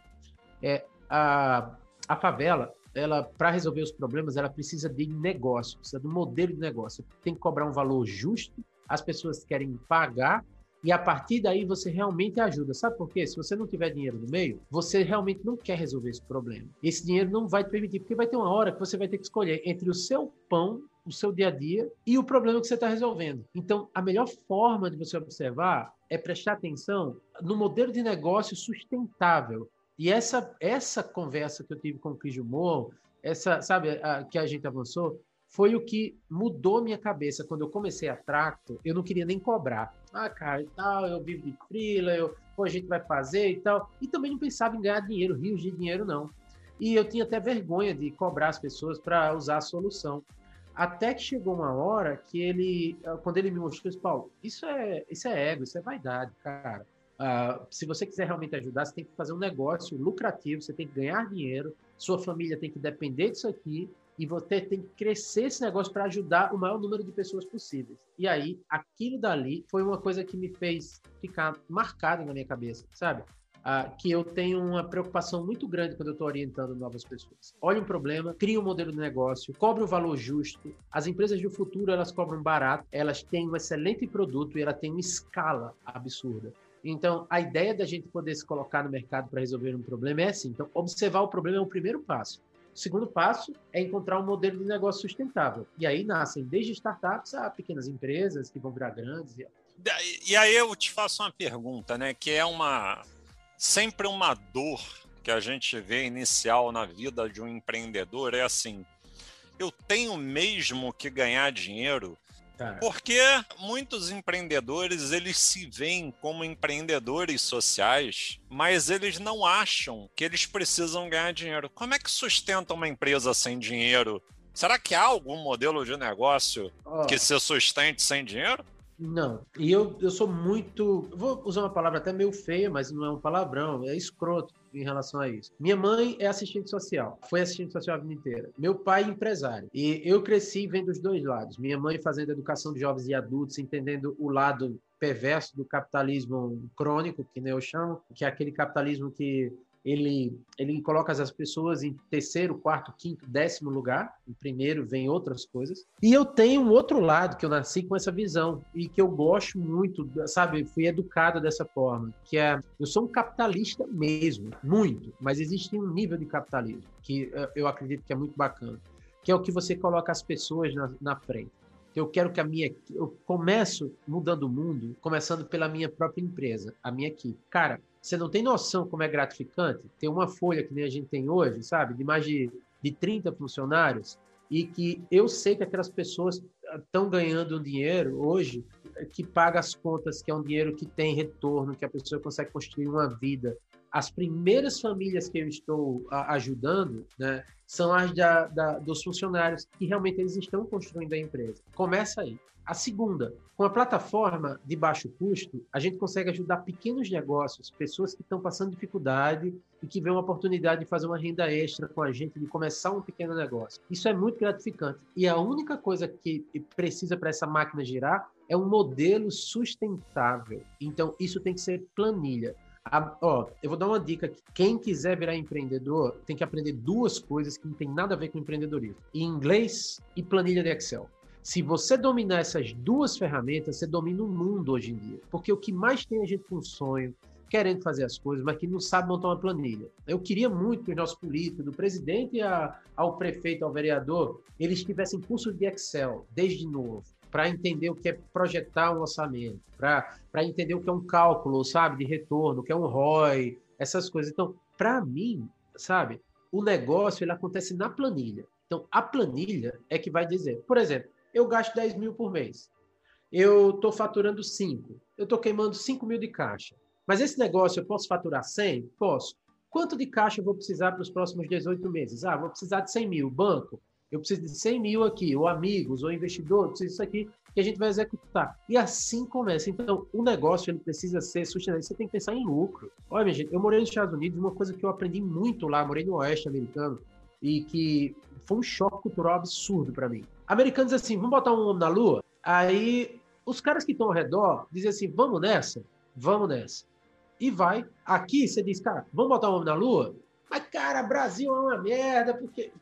é, a, a favela, ela para resolver os problemas, ela precisa de negócio, precisa de um modelo de negócio. Tem que cobrar um valor justo, as pessoas querem pagar e a partir daí você realmente ajuda. Sabe por quê? Se você não tiver dinheiro no meio, você realmente não quer resolver esse problema. Esse dinheiro não vai te permitir, porque vai ter uma hora que você vai ter que escolher entre o seu pão, o seu dia a dia e o problema que você está resolvendo. Então, a melhor forma de você observar é prestar atenção no modelo de negócio sustentável. E essa essa conversa que eu tive com o Cris Morro, essa, sabe, a, que a gente avançou, foi o que mudou minha cabeça. Quando eu comecei a tracto, eu não queria nem cobrar. Ah, cara, e tal, eu vivo de frila, eu, pô, a gente vai fazer e tal. E também não pensava em ganhar dinheiro, rios de dinheiro, não. E eu tinha até vergonha de cobrar as pessoas para usar a solução. Até que chegou uma hora que ele, quando ele me mostrou, disse, Paulo, isso é, isso é ego, isso é vaidade, cara. Uh, se você quiser realmente ajudar, você tem que fazer um negócio lucrativo, você tem que ganhar dinheiro, sua família tem que depender disso aqui, e você tem que crescer esse negócio para ajudar o maior número de pessoas possíveis. E aí, aquilo dali foi uma coisa que me fez ficar marcado na minha cabeça, sabe? Ah, que eu tenho uma preocupação muito grande quando eu estou orientando novas pessoas. Olha um problema, cria um modelo de negócio, cobre o valor justo. As empresas do futuro elas cobram barato, elas têm um excelente produto e ela tem uma escala absurda. Então, a ideia da gente poder se colocar no mercado para resolver um problema é assim. Então, observar o problema é o primeiro passo. Segundo passo é encontrar um modelo de negócio sustentável. E aí nascem desde startups a pequenas empresas que vão virar grandes. E aí eu te faço uma pergunta, né? Que é uma sempre uma dor que a gente vê inicial na vida de um empreendedor é assim: eu tenho mesmo que ganhar dinheiro Porque muitos empreendedores eles se veem como empreendedores sociais, mas eles não acham que eles precisam ganhar dinheiro. Como é que sustenta uma empresa sem dinheiro? Será que há algum modelo de negócio oh. que se sustente sem dinheiro? Não. E eu, eu sou muito. Vou usar uma palavra até meio feia, mas não é um palavrão, é escroto em relação a isso. Minha mãe é assistente social, foi assistente social a vida inteira. Meu pai, empresário. E eu cresci vendo os dois lados. Minha mãe fazendo educação de jovens e adultos, entendendo o lado perverso do capitalismo crônico, que eu chamo, que é aquele capitalismo que ele, ele coloca as pessoas em terceiro, quarto, quinto, décimo lugar. Em primeiro vem outras coisas. E eu tenho um outro lado que eu nasci com essa visão e que eu gosto muito, sabe? Fui educado dessa forma, que é eu sou um capitalista mesmo, muito, mas existe um nível de capitalismo que eh, eu acredito que é muito bacana, que é o que você coloca as pessoas na, na frente eu quero que a minha eu começo mudando o mundo, começando pela minha própria empresa, a minha equipe. Cara, você não tem noção como é gratificante ter uma folha que nem a gente tem hoje, sabe? De mais de, de 30 funcionários e que eu sei que aquelas pessoas estão ganhando um dinheiro hoje que paga as contas, que é um dinheiro que tem retorno, que a pessoa consegue construir uma vida. As primeiras famílias que eu estou ajudando, né, são as da, da, dos funcionários que realmente eles estão construindo a empresa. Começa aí. A segunda, com a plataforma de baixo custo, a gente consegue ajudar pequenos negócios, pessoas que estão passando dificuldade e que vêem uma oportunidade de fazer uma renda extra com a gente, de começar um pequeno negócio. Isso é muito gratificante. E a única coisa que precisa para essa máquina girar é um modelo sustentável. Então, isso tem que ser planilha. A, ó, eu vou dar uma dica aqui. Quem quiser virar empreendedor tem que aprender duas coisas que não tem nada a ver com empreendedorismo: inglês e planilha de Excel. Se você dominar essas duas ferramentas, você domina o mundo hoje em dia. Porque o que mais tem a gente com sonho, querendo fazer as coisas, mas que não sabe montar uma planilha. Eu queria muito que os nossos políticos, do presidente a, ao prefeito, ao vereador, eles tivessem curso de Excel desde novo, para entender o que é projetar um orçamento, para entender o que é um cálculo, sabe, de retorno, o que é um ROI, essas coisas. Então, para mim, sabe, o negócio ele acontece na planilha. Então, a planilha é que vai dizer, por exemplo, eu gasto 10 mil por mês. Eu estou faturando 5. Eu estou queimando 5 mil de caixa. Mas esse negócio eu posso faturar 100? Posso. Quanto de caixa eu vou precisar para os próximos 18 meses? Ah, vou precisar de 100 mil. Banco, eu preciso de 100 mil aqui. Ou amigos, ou investidor, preciso disso aqui que a gente vai executar. E assim começa. Então, o negócio ele precisa ser sustentável. Você tem que pensar em lucro. Olha, minha gente, eu morei nos Estados Unidos, uma coisa que eu aprendi muito lá, morei no Oeste americano, e que foi um choque cultural absurdo para mim. Americanos assim, vamos botar um homem na lua? Aí os caras que estão ao redor dizem assim, vamos nessa? Vamos nessa. E vai. Aqui você diz, cara, vamos botar um homem na lua? Mas, cara, Brasil é uma merda, porque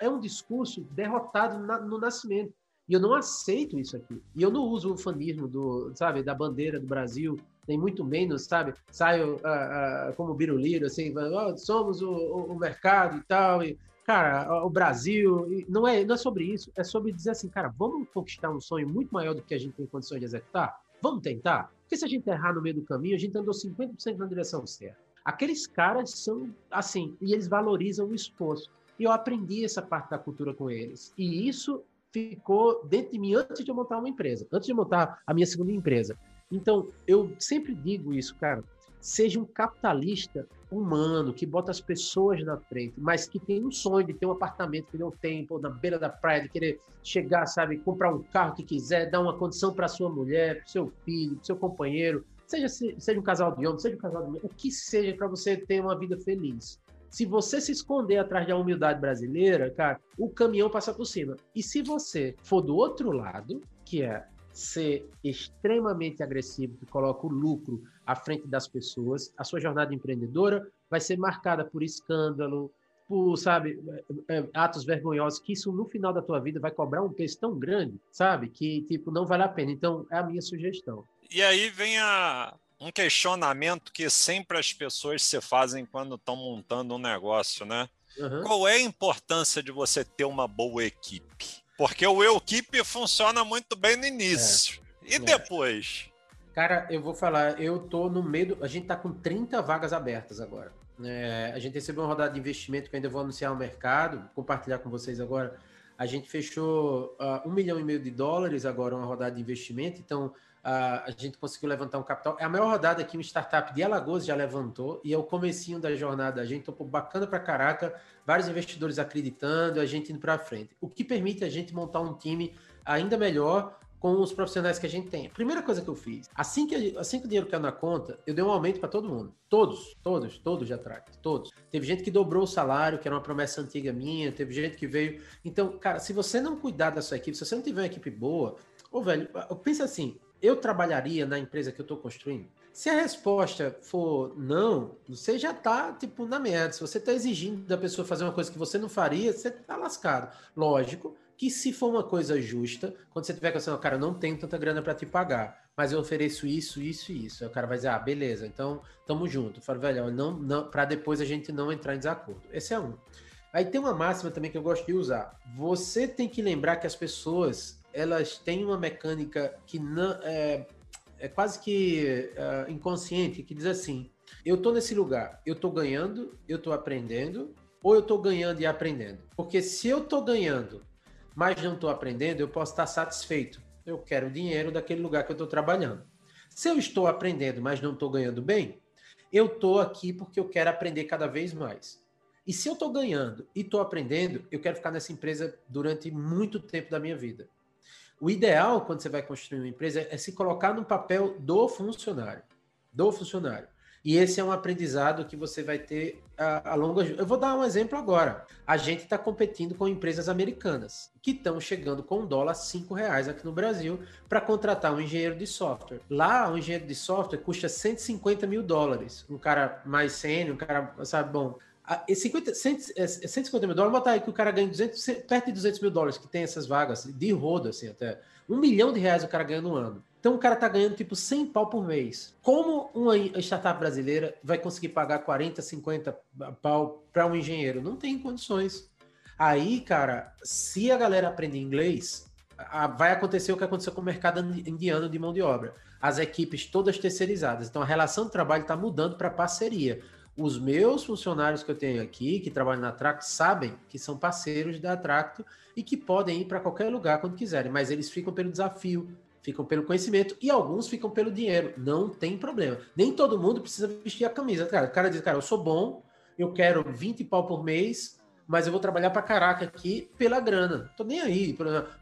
é um discurso derrotado no nascimento. E eu não aceito isso aqui. E eu não uso o fanismo do, sabe, da bandeira do Brasil, nem muito menos, sabe? Saio uh, uh, como biruliro, assim, oh, somos o, o, mercado e tal. E, cara, o Brasil, não é, não é sobre isso, é sobre dizer assim, cara, vamos conquistar um sonho muito maior do que a gente tem condições de executar? Vamos tentar? Porque se a gente errar no meio do caminho, a gente andou 50% na direção certa. Aqueles caras são assim, e eles valorizam o esforço. E eu aprendi essa parte da cultura com eles. E isso ficou dentro de mim antes de eu montar uma empresa, antes de montar a minha segunda empresa. Então, eu sempre digo isso, cara. Seja um capitalista humano, que bota as pessoas na frente, mas que tem um sonho de ter um apartamento que não tem, pô, na beira da praia, de querer chegar, sabe, comprar um carro que quiser, dar uma condição para sua mulher, para seu filho, para seu companheiro, seja, seja um casal de homens, seja um casal de mulher, o que seja para você ter uma vida feliz. Se você se esconder atrás da humildade brasileira, cara, o caminhão passa por cima. E se você for do outro lado, que é ser extremamente agressivo, que coloca o lucro à frente das pessoas, a sua jornada empreendedora vai ser marcada por escândalo, por, sabe, é, é, atos vergonhosos, que isso no final da tua vida vai cobrar um preço tão grande, sabe, que, tipo, não vale a pena. Então, é a minha sugestão. E aí vem a, um questionamento que sempre as pessoas se fazem quando estão montando um negócio, né? Uhum. Qual é a importância de você ter uma boa equipe? Porque o equipe funciona muito bem no início. É. E é. depois? Cara, eu vou falar, eu tô no meio. A gente tá com 30 vagas abertas agora. É, a gente recebeu uma rodada de investimento que ainda vou anunciar ao mercado, compartilhar com vocês agora. A gente fechou uh, um milhão e meio de dólares agora, uma rodada de investimento. Então, uh, a gente conseguiu levantar um capital. É a maior rodada que uma startup de Alagoas já levantou e é o comecinho da jornada. A gente topou bacana para caraca, vários investidores acreditando, a gente indo para frente. O que permite a gente montar um time ainda melhor com os profissionais que a gente tem. Primeira coisa que eu fiz, assim que, assim que o dinheiro caiu na conta, eu dei um aumento para todo mundo. Todos, todos, todos já atrás, todos. Teve gente que dobrou o salário, que era uma promessa antiga minha, teve gente que veio. Então, cara, se você não cuidar da sua equipe, se você não tiver uma equipe boa, ô velho, pensa assim, eu trabalharia na empresa que eu estou construindo? Se a resposta for não, você já está tipo na merda. Se você está exigindo da pessoa fazer uma coisa que você não faria, você está lascado. Lógico que se for uma coisa justa, quando você tiver com assim, cara, não tenho tanta grana para te pagar, mas eu ofereço isso, isso e isso. Aí o cara vai dizer, ah, beleza, então tamo junto. Eu falo, velho, não, não, para depois a gente não entrar em desacordo. Esse é um. Aí tem uma máxima também que eu gosto de usar. Você tem que lembrar que as pessoas, elas têm uma mecânica que não é, é quase que é, inconsciente, que diz assim: eu tô nesse lugar, eu tô ganhando, eu tô aprendendo, ou eu tô ganhando e aprendendo? Porque se eu tô ganhando mas não estou aprendendo, eu posso estar satisfeito. Eu quero dinheiro daquele lugar que eu estou trabalhando. Se eu estou aprendendo, mas não estou ganhando bem, eu estou aqui porque eu quero aprender cada vez mais. E se eu estou ganhando e estou aprendendo, eu quero ficar nessa empresa durante muito tempo da minha vida. O ideal, quando você vai construir uma empresa, é se colocar no papel do funcionário. Do funcionário. E esse é um aprendizado que você vai ter a, a longo. Eu vou dar um exemplo agora. A gente está competindo com empresas americanas que estão chegando com um dólar cinco reais aqui no Brasil para contratar um engenheiro de software. Lá, um engenheiro de software custa 150 mil dólares. Um cara mais sênior, um cara, sabe, bom. E 50, 150 mil dólares, botar aí que o cara ganha 200, perto de 200 mil dólares, que tem essas vagas de rodo, assim, até. Um milhão de reais o cara ganha no ano. Então o cara tá ganhando tipo 100 pau por mês. Como uma startup brasileira vai conseguir pagar 40, 50 pau para um engenheiro? Não tem condições. Aí, cara, se a galera aprender inglês, vai acontecer o que aconteceu com o mercado indiano de mão de obra. As equipes todas terceirizadas. Então a relação de trabalho está mudando para parceria. Os meus funcionários que eu tenho aqui, que trabalham na Tracto, sabem que são parceiros da Tracto e que podem ir para qualquer lugar quando quiserem, mas eles ficam pelo desafio, ficam pelo conhecimento e alguns ficam pelo dinheiro. Não tem problema. Nem todo mundo precisa vestir a camisa. Cara, o cara diz, cara, eu sou bom, eu quero 20 pau por mês, mas eu vou trabalhar para caraca aqui pela grana. Tô nem aí,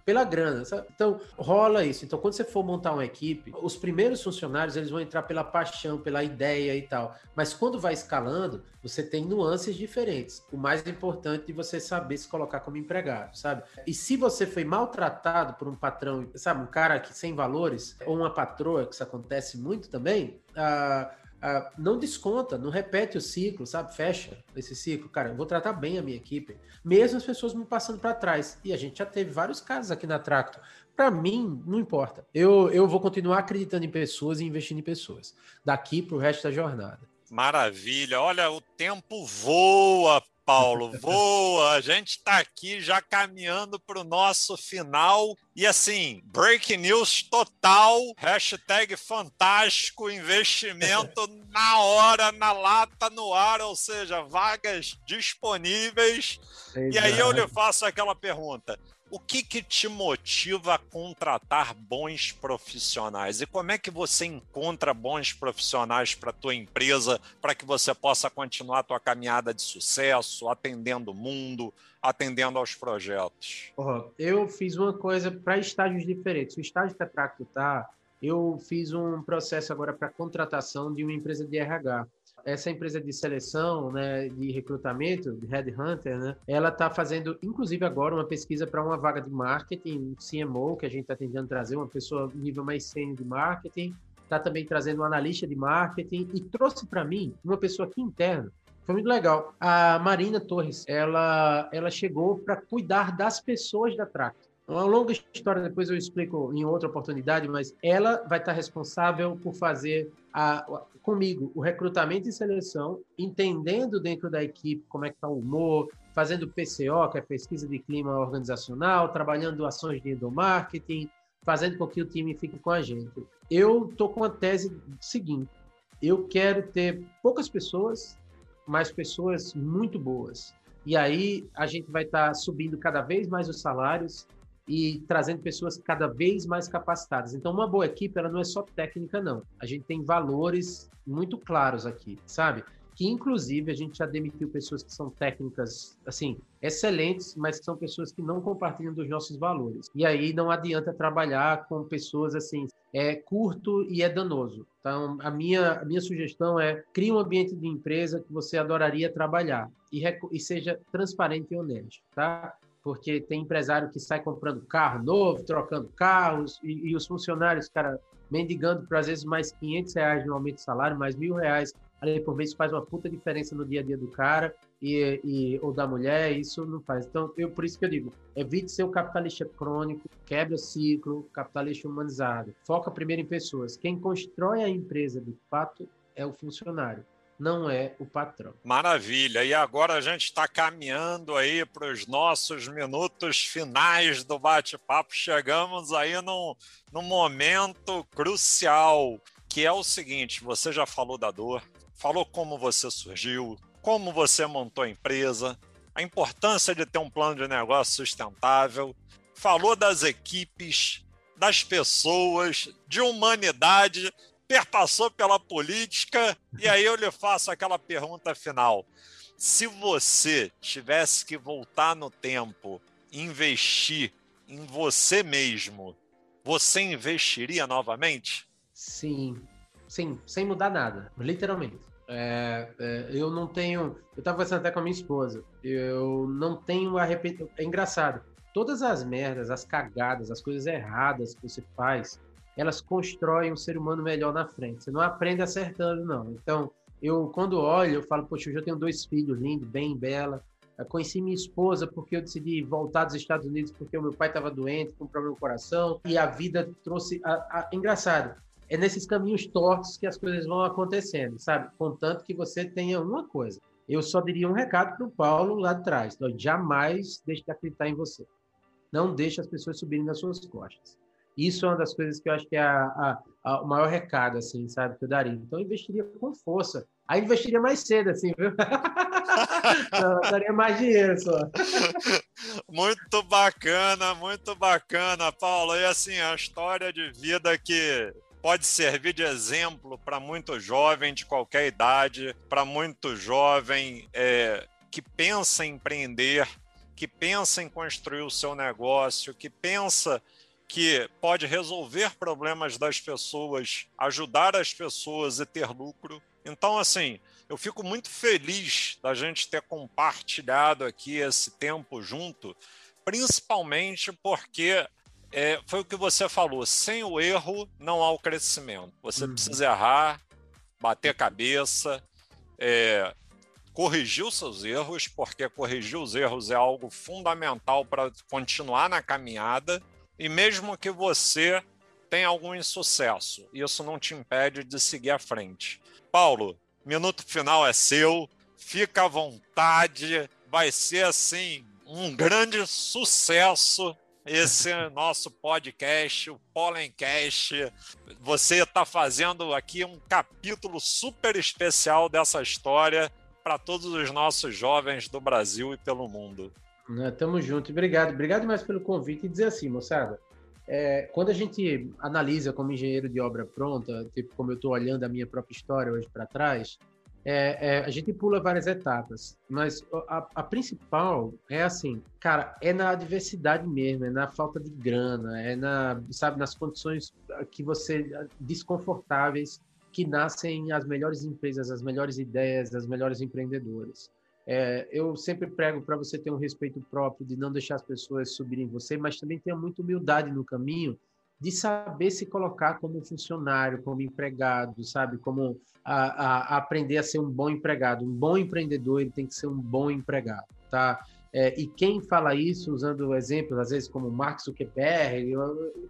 pela grana. Sabe? Então, rola isso. Então, quando você for montar uma equipe, os primeiros funcionários, eles vão entrar pela paixão, pela ideia e tal. Mas quando vai escalando, você tem nuances diferentes. O mais importante é você saber se colocar como empregado, sabe? E se você foi maltratado por um patrão, sabe, um cara que sem valores, ou uma patroa, que isso acontece muito também, uh, Uh, não desconta, não repete o ciclo, sabe? Fecha esse ciclo. Cara, eu vou tratar bem a minha equipe, mesmo as pessoas me passando para trás. E a gente já teve vários casos aqui na Tracto. Para mim, não importa. Eu, eu vou continuar acreditando em pessoas e investindo em pessoas, daqui para o resto da jornada. Maravilha. Olha, o tempo voa, Paulo, voa. A gente está aqui já caminhando para o nosso final. E assim, break news total, hashtag fantástico, investimento na hora, na lata, no ar, ou seja, vagas disponíveis. Exato. E aí eu lhe faço aquela pergunta: o que, que te motiva a contratar bons profissionais? E como é que você encontra bons profissionais para a tua empresa para que você possa continuar a tua caminhada de sucesso, atendendo o mundo, atendendo aos projetos? eu fiz uma coisa para estágios diferentes. O estágio que a Tracto está, eu fiz um processo agora para contratação de uma empresa de RH essa empresa de seleção, né, de recrutamento, de Headhunter, né, ela está fazendo, inclusive agora, uma pesquisa para uma vaga de marketing, CMO, que a gente está tentando trazer, uma pessoa nível mais sênior de marketing, está também trazendo um analista de marketing e trouxe para mim uma pessoa aqui interna. Foi muito legal. A Marina Torres, ela, ela chegou para cuidar das pessoas da Tracto. Uma longa história, depois eu explico em outra oportunidade, mas ela vai estar responsável por fazer a, comigo o recrutamento e seleção, entendendo dentro da equipe como é que está o humor, fazendo PCO, que é pesquisa de clima organizacional, trabalhando ações de endomarketing, fazendo com que o time fique com a gente. Eu tô com a tese seguinte: eu quero ter poucas pessoas, mas pessoas muito boas. E aí a gente vai estar tá subindo cada vez mais os salários e trazendo pessoas cada vez mais capacitadas. Então, uma boa equipe, ela não é só técnica, não. A gente tem valores muito claros aqui, sabe? Que, inclusive, a gente já demitiu pessoas que são técnicas, assim, excelentes, mas que são pessoas que não compartilham dos nossos valores. E aí não adianta trabalhar com pessoas, assim, é curto e é danoso. Então, a minha, a minha sugestão é crie um ambiente de empresa que você adoraria trabalhar e, e seja transparente e honesto, tá? Porque tem empresário que sai comprando carro novo, trocando carros, e, e os funcionários, cara, mendigando por às vezes mais 500 reais no aumento de salário, mais mil reais ali por mês faz uma puta diferença no dia a dia do cara e, e ou da mulher, isso não faz. Então, eu por isso que eu digo, evite ser o capitalista crônico, quebra ciclo, capitalista humanizado. Foca primeiro em pessoas. Quem constrói a empresa de fato é o funcionário não é o patrão. Maravilha. E agora a gente está caminhando aí para os nossos minutos finais do bate-papo. Chegamos aí num, num momento crucial, que é o seguinte: você já falou da dor, falou como você surgiu, como você montou a empresa, a importância de ter um plano de negócio sustentável, falou das equipes, das pessoas, de humanidade perpassou pela política, e aí eu lhe faço aquela pergunta final. Se você tivesse que voltar no tempo, investir em você mesmo, você investiria novamente? Sim, sim, sem mudar nada, literalmente. É, é, eu não tenho. Eu estava conversando até com a minha esposa. Eu não tenho arrependimento. É engraçado. Todas as merdas, as cagadas, as coisas erradas que você faz, elas constroem um ser humano melhor na frente. Você não aprende acertando, não. Então, eu, quando olho, eu falo, poxa, eu já tenho dois filhos lindos, bem, bela. Eu conheci minha esposa porque eu decidi voltar dos Estados Unidos porque o meu pai estava doente, com um problema no coração, e a vida trouxe. A, a... Engraçado, é nesses caminhos tortos que as coisas vão acontecendo, sabe? Contanto que você tenha uma coisa. Eu só diria um recado para o Paulo lá de trás: jamais deixe de acreditar em você. Não deixe as pessoas subirem nas suas costas. Isso é uma das coisas que eu acho que é a, a, a, o maior recado, assim, sabe, que eu daria. Então, eu investiria com força. Aí investiria mais cedo, assim, viu? Não, daria mais dinheiro só. Muito bacana, muito bacana, Paulo. E assim, a história de vida que pode servir de exemplo para muito jovem de qualquer idade, para muito jovem é, que pensa em empreender, que pensa em construir o seu negócio, que pensa que pode resolver problemas das pessoas, ajudar as pessoas e ter lucro. Então, assim, eu fico muito feliz da gente ter compartilhado aqui esse tempo junto, principalmente porque é, foi o que você falou: sem o erro não há o crescimento. Você uhum. precisa errar, bater cabeça, é, corrigir os seus erros, porque corrigir os erros é algo fundamental para continuar na caminhada. E mesmo que você tenha algum insucesso, isso não te impede de seguir à frente. Paulo, minuto final é seu, fica à vontade, vai ser assim um grande sucesso esse nosso podcast, o Pollencast. Você está fazendo aqui um capítulo super especial dessa história para todos os nossos jovens do Brasil e pelo mundo. Né? Tamo junto. Obrigado. Obrigado mais pelo convite. E dizer assim, moçada, é, quando a gente analisa como engenheiro de obra pronta, tipo como eu estou olhando a minha própria história hoje para trás, é, é, a gente pula várias etapas, mas a, a, principal é assim, cara, é na adversidade mesmo, é na falta de grana, é na, sabe, nas condições que você desconfortáveis que nascem as melhores empresas, as melhores ideias, as melhores empreendedores. É, eu sempre prego para você ter um respeito próprio, de não deixar as pessoas subirem você, mas também tenha muita humildade no caminho de saber se colocar como funcionário, como empregado, sabe? Como a, a, a aprender a ser um bom empregado. Um bom empreendedor ele tem que ser um bom empregado, tá? É, e quem fala isso, usando exemplos, às vezes, como Mark Zuckerberg,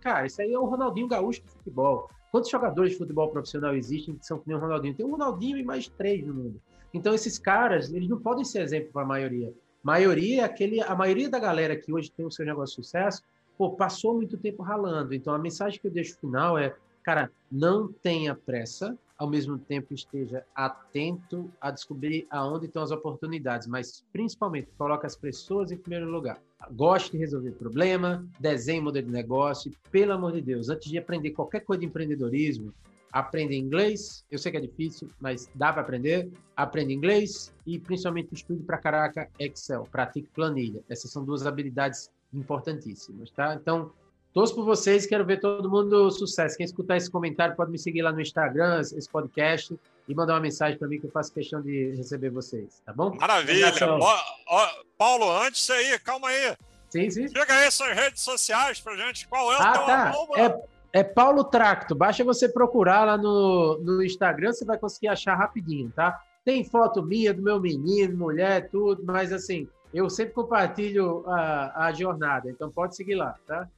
cara, isso aí é o Ronaldinho Gaúcho do futebol. Quantos jogadores de futebol profissional existem que são que nem o Ronaldinho? Tem o Ronaldinho e mais três no mundo. Então, esses caras, eles não podem ser exemplo para a maioria. Maioria, aquele, a maioria da galera que hoje tem o seu negócio de sucesso pô, passou muito tempo ralando. Então a mensagem que eu deixo final é, cara, não tenha pressa, ao mesmo tempo esteja atento a descobrir aonde estão as oportunidades, mas principalmente coloque as pessoas em primeiro lugar. Goste de resolver problema, desenhe modelo de negócio, pelo amor de Deus, antes de aprender qualquer coisa de empreendedorismo, aprenda inglês, eu sei que é difícil, mas dá para aprender, aprenda inglês e principalmente estude para caraca Excel, pratique planilha. Essas são duas habilidades importantíssimas, tá? Então, Torço por vocês, quero ver todo mundo sucesso. Quem escutar esse comentário pode me seguir lá no Instagram, esse podcast, e mandar uma mensagem para mim que eu faço questão de receber vocês, tá bom? Maravilha. Ó, ó, Paulo, antes aí, calma aí. Sim, sim. Chega aí suas redes sociais pra gente. Qual é o ah, teu tá. É, é Paulo Tracto. Basta você procurar lá no, no Instagram, você vai conseguir achar rapidinho, tá? Tem foto minha, do meu menino, mulher, tudo, mas assim, eu sempre compartilho a, a jornada, então pode seguir lá, tá?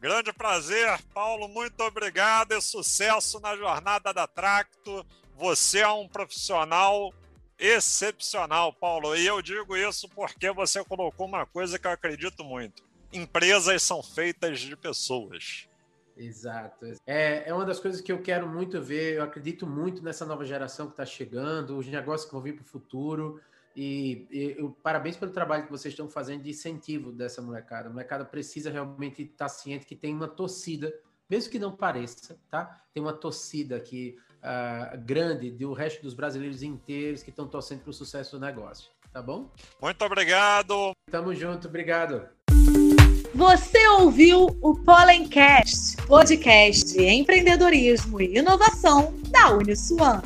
Grande prazer, Paulo. Muito obrigado e sucesso na jornada da Tracto. Você é um profissional excepcional, Paulo. E eu digo isso porque você colocou uma coisa que eu acredito muito: empresas são feitas de pessoas. Exato. É, é uma das coisas que eu quero muito ver. Eu acredito muito nessa nova geração que está chegando, os negócios que vão vir para o futuro. E, e eu, parabéns pelo trabalho que vocês estão fazendo de incentivo dessa molecada. A molecada precisa realmente estar ciente que tem uma torcida, mesmo que não pareça, tá? Tem uma torcida aqui uh, grande do resto dos brasileiros inteiros que estão torcendo para o sucesso do negócio, tá bom? Muito obrigado. Tamo junto, obrigado. Você ouviu o Pollencast, podcast de empreendedorismo e inovação da Uniswan.